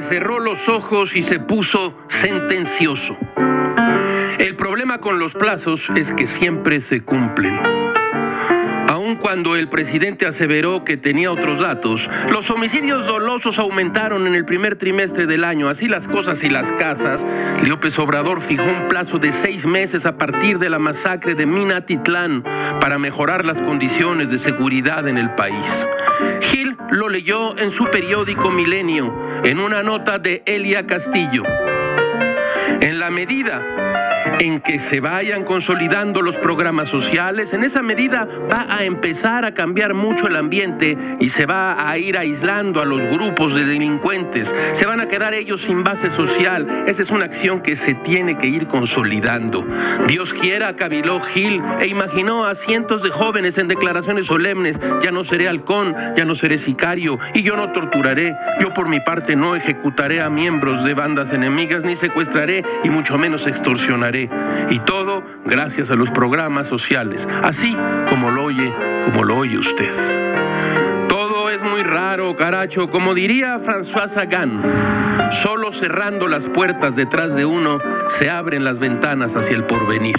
cerró los ojos y se puso sentencioso. El problema con los plazos es que siempre se cumplen cuando el presidente aseveró que tenía otros datos, los homicidios dolosos aumentaron en el primer trimestre del año. Así las cosas y las casas, López Obrador fijó un plazo de seis meses a partir de la masacre de Minatitlán para mejorar las condiciones de seguridad en el país. Gil lo leyó en su periódico Milenio, en una nota de Elia Castillo. En la medida en que se vayan consolidando los programas sociales, en esa medida va a empezar a cambiar mucho el ambiente y se va a ir aislando a los grupos de delincuentes. Se van a quedar ellos sin base social. Esa es una acción que se tiene que ir consolidando. Dios quiera, cabiló Gil e imaginó a cientos de jóvenes en declaraciones solemnes, ya no seré halcón, ya no seré sicario y yo no torturaré. Yo por mi parte no ejecutaré a miembros de bandas enemigas ni secuestraré y mucho menos extorsionaré. Y todo gracias a los programas sociales, así como lo oye, como lo oye usted. Todo es muy raro, caracho, como diría François Sagan. Solo cerrando las puertas detrás de uno se abren las ventanas hacia el porvenir.